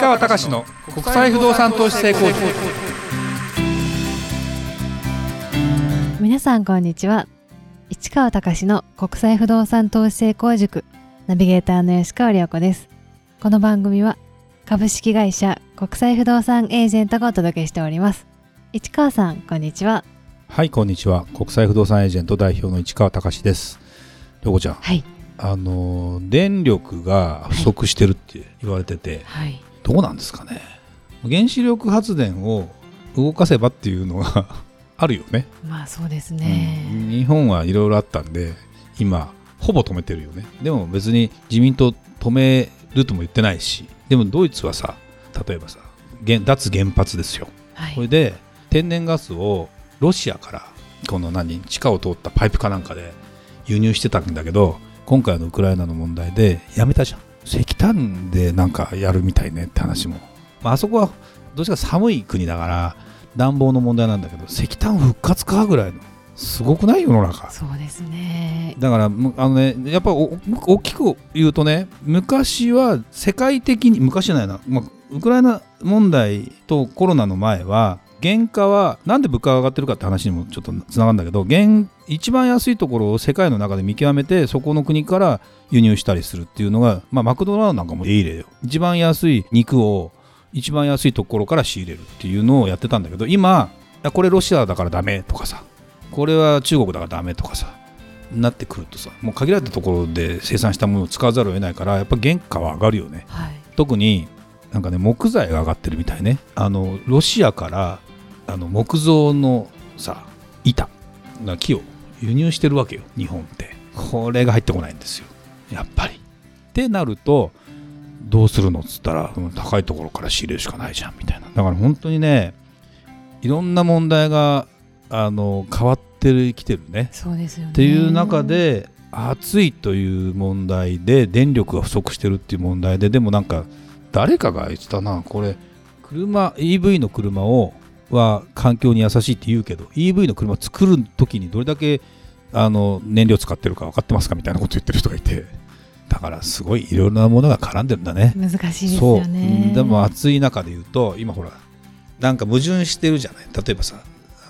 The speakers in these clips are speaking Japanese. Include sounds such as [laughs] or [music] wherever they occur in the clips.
川隆の国際不動産投資成功塾。皆さんこんにちは。市川隆の国際不動産投資成功塾。ナビゲーターの吉川良子です。この番組は株式会社国際不動産エージェントがお届けしております。市川さんこんにちは。はいこんにちは。国際不動産エージェント代表の市川隆です。りょこちゃん。はい。あの電力が不足してるって言われてて、はいどうなんですかね。原子力発電を動かせばっていうのが [laughs] あるよね。まあそうですね、うん。日本はいろいろあったんで今ほぼ止めてるよね。でも別に自民党止めるとも言ってないしでもドイツはさ例えばさ原脱原発ですよ。はい。これで天然ガスをロシアからこの何地下を通ったパイプかなんかで輸入してたんだけど今回のウクライナの問題でやめたじゃん石炭でなんかやるみたいねって話も、まああそこはどっちか寒い国だから暖房の問題なんだけど石炭復活かぐらいのすごくない世の中。そうですね。だからむあのねやっぱお大きく言うとね昔は世界的に昔じゃないな、まあ、ウクライナ問題とコロナの前は原価はなんで物価が上がってるかって話にもちょっとつながるんだけど原一番安いところを世界の中で見極めてそこの国から輸入したりするっていうのが、まあ、マクドナルドなんかもいい例よ。一番安い肉を一番安いところから仕入れるっていうのをやってたんだけど今これロシアだからダメとかさこれは中国だからダメとかさなってくるとさもう限られたところで生産したものを使わざるを得ないからやっぱ原価は上がるよね。はい。特になんかね木材が上がってるみたいね。あのロシアからあの木造のさ板な木を輸入してるわけよ日本って。これが入ってこないんですよ。やっぱり。ってなるとどうするのっつったらうん高いところから仕入れるしかないじゃんみたいな。だから本当にねいろんな問題があの変わってきてるね。そうですよね。っていう中で暑いという問題で電力が不足してるっていう問題ででもなんか誰かが言ってたなこれ車 EV の車をは環境に優しいって言うけど EV の車作る時にどれだけあの燃料使ってるか分かってますかみたいなこと言ってる人がいてだからすごいいろいろなものが絡んでるんだね。難しいですそう。よねでも暑い中で言うと今ほらなんか矛盾してるじゃない。例えばさ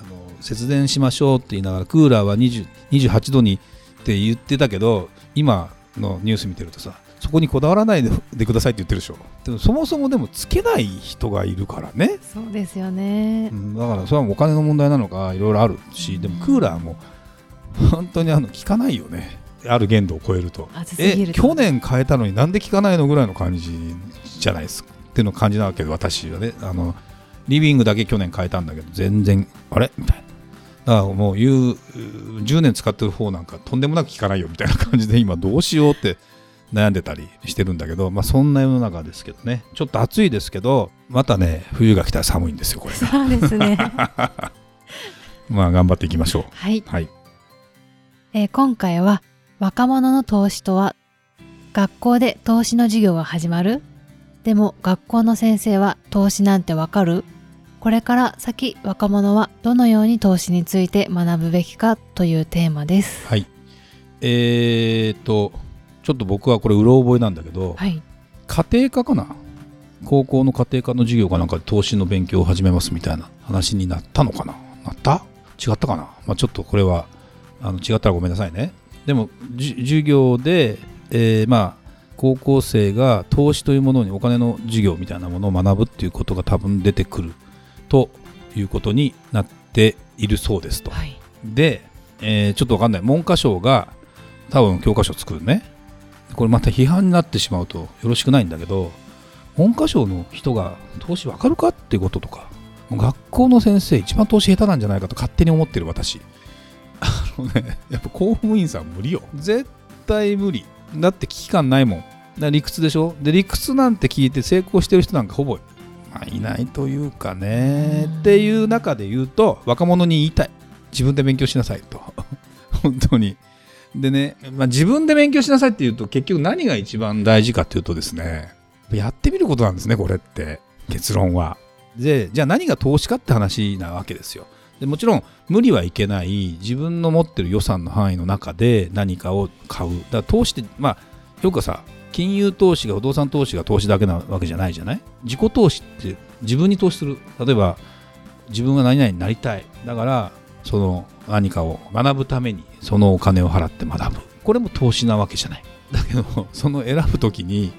あの節電しましょうって言いながらクーラーは20 28度にって言ってたけど今のニュース見てるとさそこにこだわらないででくださいって言ってるでしょ。でもそもそもでもつけない人がいるからね、そうですよね。うんだからそれはお金の問題なのかいろいろあるしでもクーラーも本当にあの効かないよね。ある限度を超えると。え去年変えたのになんで効かないのぐらいの感じじゃないですか？っていうの感じなわけで私はね。あのリビングだけ去年変えたんだけど全然あれ？みたいなだからもう言う10年使ってる方なんかとんでもなく効かないよみたいな感じで今どうしようって悩んでたりしてるんだけどまあそんな世の中ですけどね。ちょっと暑いですけどまたね冬が来たら寒いんですよこれが。そうですね。[laughs] まあ頑張っていきましょう。はい。はい。えー今回は若者の投資とは学校で投資の授業が始まる？でも学校の先生は投資なんてわかる？これから先若者はどのように投資について学ぶべきかというテーマです。はい。えーとちょっと僕はこれうろ覚えなんだけど、はい。家庭科かな？高校の家庭科の授業かなんかで投資の勉強を始めますみたいな話になったのかな？なった？違ったかな、まあ、ちょっとこれはあの違ったらごめんなさいね。でもじ授業で、えーまあ高校生が投資というものにお金の授業みたいなものを学ぶっていうことが多分出てくるということになっているそうですと。はい。で、えーちょっとわかんない。文科省が多分教科書を作るね。これまた批判になってしまうとよろしくないんだけど文科省の人が投資わかるかっていうこととか学校の先生一番投資下手なんじゃないかと勝手に思ってる私。あのねやっぱ公務員さん無理よ。絶対無理。だって危機感ないもん。理屈でしょ？で理屈なんて聞いて成功してる人なんかほぼ、まあ、いないというかねっていう中で言うと若者に言いたい。自分で勉強しなさいと。[laughs] 本当に。でね、まあ、自分で勉強しなさいって言うと結局何が一番大事かっていうとですねやってみることなんですねこれって。結論は。でじゃあ何が投資かって話なわけですよ。でもちろん無理はいけない自分の持ってる予算の範囲の中で何かを買う。だから投資ってまあよくさ金融投資が不動産投資が投資だけなわけじゃないじゃない？自己投資って自分に投資する。例えば自分が何々になりたい。だからその何かを学ぶためにそのお金を払って学ぶ。これも投資なわけじゃない。だけどその選ぶ時に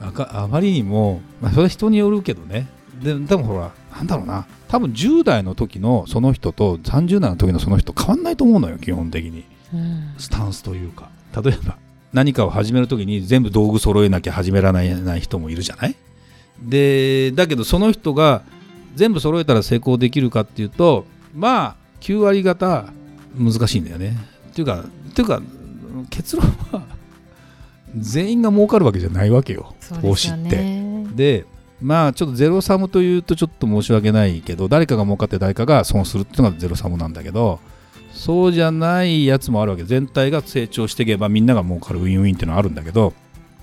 あかあまりにも、まあ、それは人によるけどね。ででもほらなんだろうな。多分10代の時のその人と30代の時のその人変わんないと思うのよ基本的に。うん。スタンスというか。例えば何かを始める時に全部道具揃えなきゃ始められない人もいるじゃない？でだけどその人が全部揃えたら成功できるかっていうとまあ9割方難しいんだよねっていうかっていうか結論は全員が儲かるわけじゃないわけよ投資って。ね。でまあちょっとゼロサムというとちょっと申し訳ないけど誰かが儲かって誰かが損するっていうのがゼロサムなんだけどそうじゃないやつもあるわけ。全体が成長していけばみんなが儲かるウィンウィンっていうのはあるんだけど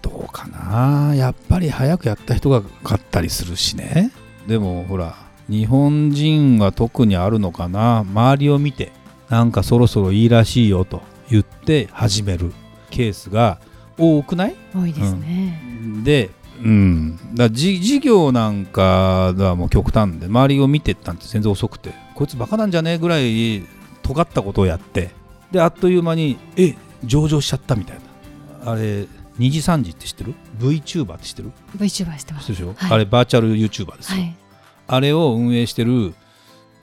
どうかな。やっぱり早くやった人が勝ったりするしね。でもほら日本人は特にあるのかな。周りを見てなんかそろそろいいらしいよと言って始めるケースが多くない？多いですね。で、うん、だからじ事業なんかはもう極端で周りを見てったんて全然遅くてこいつバカなんじゃね？えぐらい尖ったことをやってであっという間にえ上場しちゃったみたいなあれ2時3時って知ってる ?VTuber って知ってる？VTuber してます。知ってるでしょ、はいあれバーチャル YouTuber ですよ、はい。あれを運営してる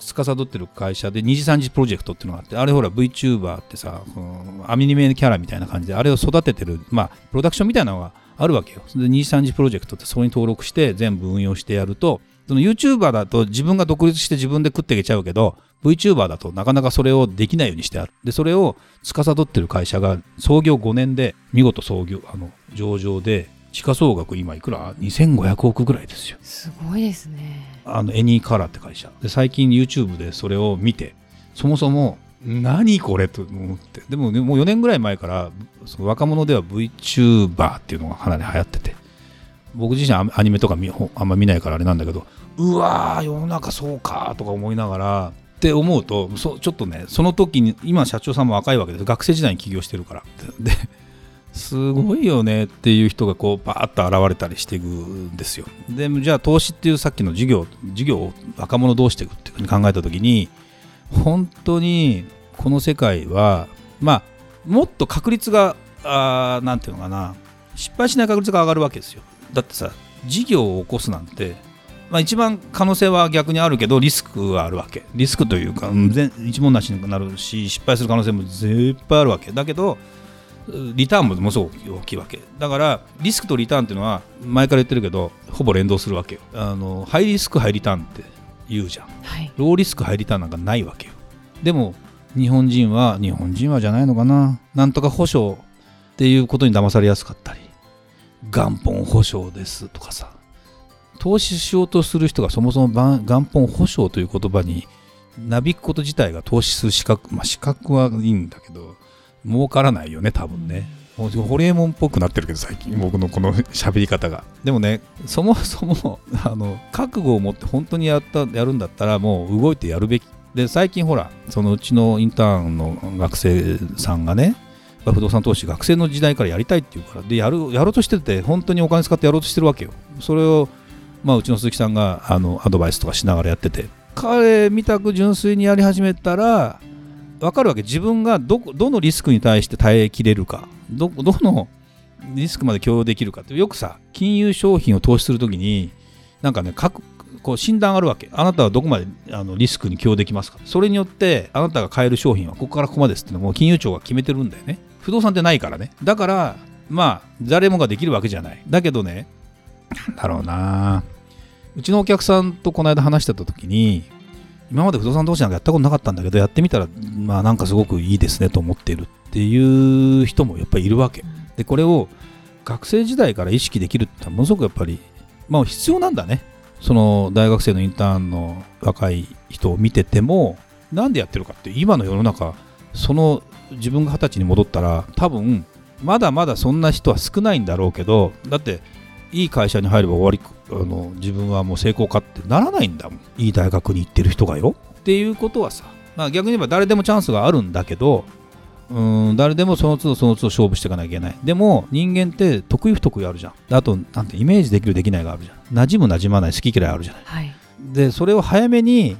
司ってる会社で二次三次プロジェクトっていうのがあってあれほら VTuber ってさこのアニメキャラみたいな感じであれを育ててるまあプロダクションみたいなのがあるわけよで二次三次プロジェクトってそこに登録して全部運用してやるとその YouTuber だと自分が独立して自分で食っていけちゃうけど VTuber だとなかなかそれをできないようにしてある。でそれを司ってる会社が創業5年で見事創業あの上場で時価総額今いくら？2500億ぐらいですよ。すごいですね。あのエニーカラーって会社。で最近 YouTube でそれを見てそもそも何これと思って。でもねもう4年ぐらい前からその若者では VTuber っていうのがかなり流行ってて僕自身アニメとかあんま見ないからあれなんだけどうわー世の中そうかとか思いながらって思うとそちょっとねその時に今社長さんも若いわけです学生時代に起業してるからですごいよねっていう人がこうバーッと現れたりしていくんですよ。でじゃあ投資っていうさっきの事業事業を若者どうしていくっていうふうに考えた時に本当にこの世界はまあもっと確率があなんていうのかな失敗しない確率が上がるわけですよ。だってさ事業を起こすなんてまあ、一番可能性は逆にあるけどリスクはあるわけ。リスクというかうん全一問なしになるし失敗する可能性もいっぱいあるわけ。だけどリターンもものすごく大きいわけ。だからリスクとリターンっていうのは前から言ってるけどほぼ連動するわけよ。あのハイリスクハイリターンって言うじゃん。はい。ローリスクハイリターンなんかないわけよ。でも日本人は日本人はじゃないのかな。なんとか保証っていうことに騙されやすかったり元本保証ですとかさ投資しようとする人がそもそも元本保証という言葉になびくこと自体が投資する資格まあ資格はいいんだけど儲からないよね多分ね、もうホリエモンっぽくなってるけど最近僕のこの喋り方がでもねそもそもあの覚悟を持って本当にやったやるんだったらもう動いてやるべきで最近ほらそのうちのインターンの学生さんがね不動産投資学生の時代からやりたいっていうからでやるやろうとしてて本当にお金使ってやろうとしてるわけよ。それをまあうちの鈴木さんがあのアドバイスとかしながらやってて彼みたく純粋にやり始めたら分かるわけ。自分がどどのリスクに対して耐えきれるか。どどのリスクまで許容できるかって。よくさ金融商品を投資するときになんかね各こう診断あるわけ。あなたはどこまであのリスクに許容できますか。それによってあなたが買える商品はここからここまでですっていうのも金融庁が決めてるんだよね。不動産ってないからね。だからまあ誰もができるわけじゃない。だけどねなんだろうな。うちのお客さんとこの間話してた時に今まで不動産投資なんかやったことなかったんだけどやってみたらまあなんかすごくいいですねと思っているっていう人もやっぱりいるわけ。でこれを学生時代から意識できるってものすごくやっぱりまあ必要なんだね。その大学生のインターンの若い人を見ててもなんでやってるかって今の世の中その自分が二十歳に戻ったら多分まだまだそんな人は少ないんだろうけどだっていい会社に入れば終わりあの自分はもう成功かってならないんだもん。いい大学に行ってる人がよ。っていうことはさ、まあ、逆に言えば誰でもチャンスがあるんだけどうん誰でもその都度その都度勝負していかなきゃいけない。でも人間って得意不得意あるじゃん。あとなんてイメージできるできないがあるじゃん。馴染む馴染まない好き嫌いあるじゃない。はい。でそれを早めに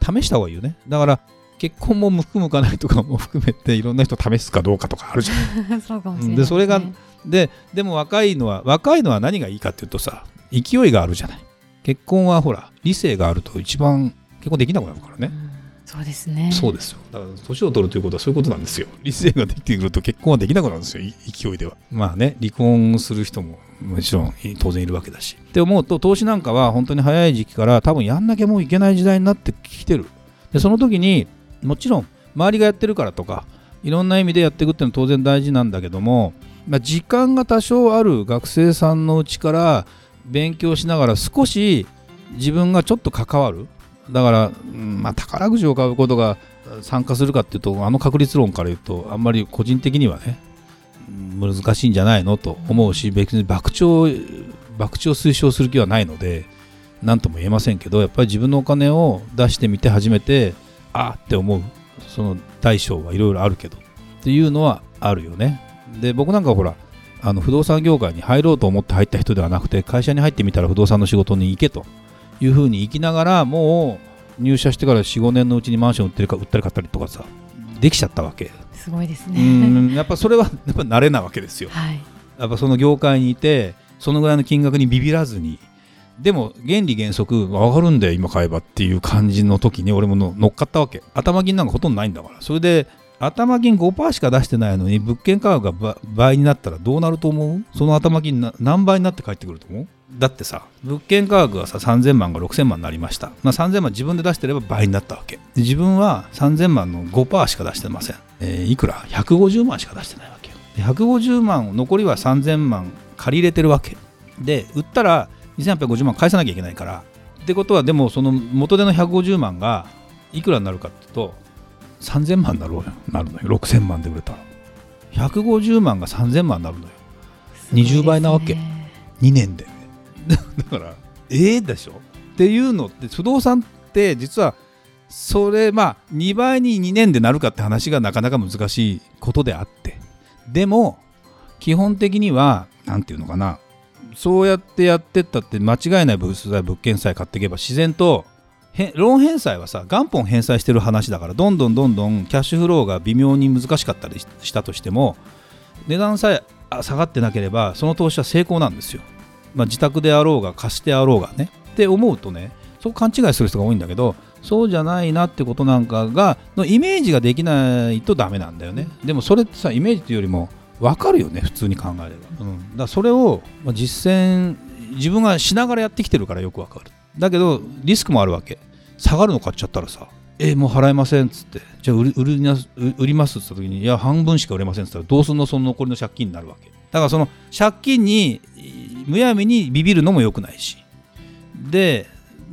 試した方がいいよね。だから結婚も向く向かないとかも含めていろんな人試すかどうかとかあるじゃん。[laughs] そうかもしれない、でそれがででも若いのは若いのは何がいいかっていうとさ勢いがあるじゃない。結婚はほら理性があると一番結婚できなくなるからね、うんそうですね。そうですよ。だから年を取るということはそういうことなんですよ。理性ができてくると結婚はできなくなるんですよい勢いでは。まあね離婚する人ももちろん当然いるわけだし。って思うと投資なんかは本当に早い時期から多分やんなきゃもういけない時代になってきてる。でその時にもちろん周りがやってるからとかいろんな意味でやっていくっていうのは当然大事なんだけども、まあ、時間が多少ある学生さんのうちから勉強しながら少し自分がちょっと関わる。だから、まあ、宝くじを買うことが参加するかっていうとあの確率論から言うとあんまり個人的にはね難しいんじゃないの？と思うし別に博打を博打を推奨する気はないので何とも言えませんけどやっぱり自分のお金を出してみて初めてあって思うその大小はいろいろあるけどっていうのはあるよねで僕なんかほらあの不動産業界に入ろうと思って入った人ではなくて会社に入ってみたら不動産の仕事に行けというふうに行きながらもう入社してから45年のうちにマンション売ってるか売ったり買ったりとかさできちゃったわけすごいですうね。んやっぱそれはやっぱ慣れなわけですよはい。やっぱその業界にいてそのぐらいの金額にビビらずにでも原理原則上がるんだよ今買えばっていう感じの時に俺も乗っかったわけ。頭金なんかほとんどないんだから。それで頭金5%しか出してないのに物件価格が倍になったらどうなると思う？その頭金何倍になって帰ってくると思う？だってさ物件価格がさ3000万が6000万になりました、まあ、3000万自分で出してれば倍になったわけ。自分は3000万の5%しか出してません、えーいくら？150万しか出してないわけよ。150万残りは3000万借り入れてるわけ。で売ったら2850万返さなきゃいけないから。ってことはでもその元手の150万がいくらになるかっていうと3000万になるよ。なるのよ。6000万で売れたら。150万が3000万になるのよ。20倍なわけ。すごいでね2年で。[laughs] だからええでしょ？っていうのって不動産って実はそれまあ2倍に2年でなるかって話がなかなか難しいことであって。でも基本的には何て言うのかな。そうやってやってったって間違いない物材物件さえ買っていけば自然とローン返済はさ元本返済してる話だからどんどんどんどんキャッシュフローが微妙に難しかったりしたとしても値段さえ下がってなければその投資は成功なんですよ。まあ、自宅であろうが貸してあろうがねって思うとねそう勘違いする人が多いんだけどそうじゃないなってことなんかがのイメージができないとダメなんだよねでもそれってさイメージっていうよりも分かるよね普通に考えれば、うん、だそれをまあ実践自分がしながらやってきてるからよく分かる。だけどリスクもあるわけ。下がるの買っちゃったらさえもう払えませんっつって。じゃあ売り売りな売りますっつった時にいや半分しか売れませんっつったらどうすんのその残りの借金になるわけ。だからその借金にむやみにビビるのも良くないし。で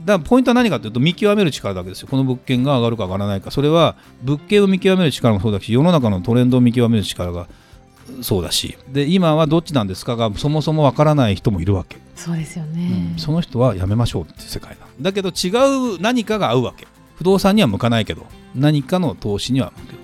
だからポイントは何かというと見極める力だけですよ。この物件が上がるか上がらないか。それは物件を見極める力もそうだし世の中のトレンドを見極める力がそうだし。で今はどっちなんですかがそもそもわからない人もいるわけ、そうですよね。その人はやめましょうっていう世界だ。だけど違う何かが合うわけ。不動産には向かないけど何かの投資には向く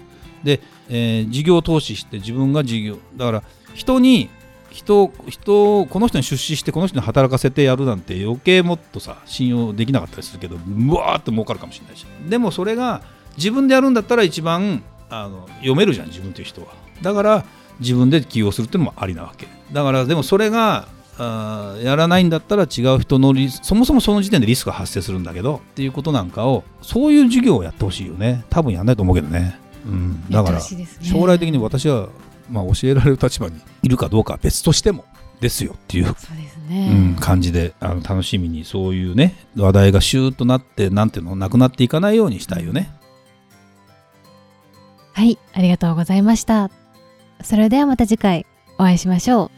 で、えー事業投資して自分が事業だから人に人人をこの人に出資してこの人に働かせてやるなんて余計もっとさ信用できなかったりするけどうわーって儲かるかもしれないし。でもそれが自分でやるんだったら一番あの読めるじゃん自分という人は。だから自分で起用するっていうのもありなわけだからでもそれがあーやらないんだったら違う人のリスそもそもその時点でリスクが発生するんだけどっていうことなんかをそういう授業をやってほしいよね多分やんないと思うけどね、うん、だから将来的に私は、まあ、教えられる立場にいるかどうかは別としてもですよっていう、そう。ん、感じであの楽しみにそういうね話題がシューッとなってなんていうのなくなっていかないようにしたいよね。はい、ありがとうございました。それではまた次回お会いしましょう。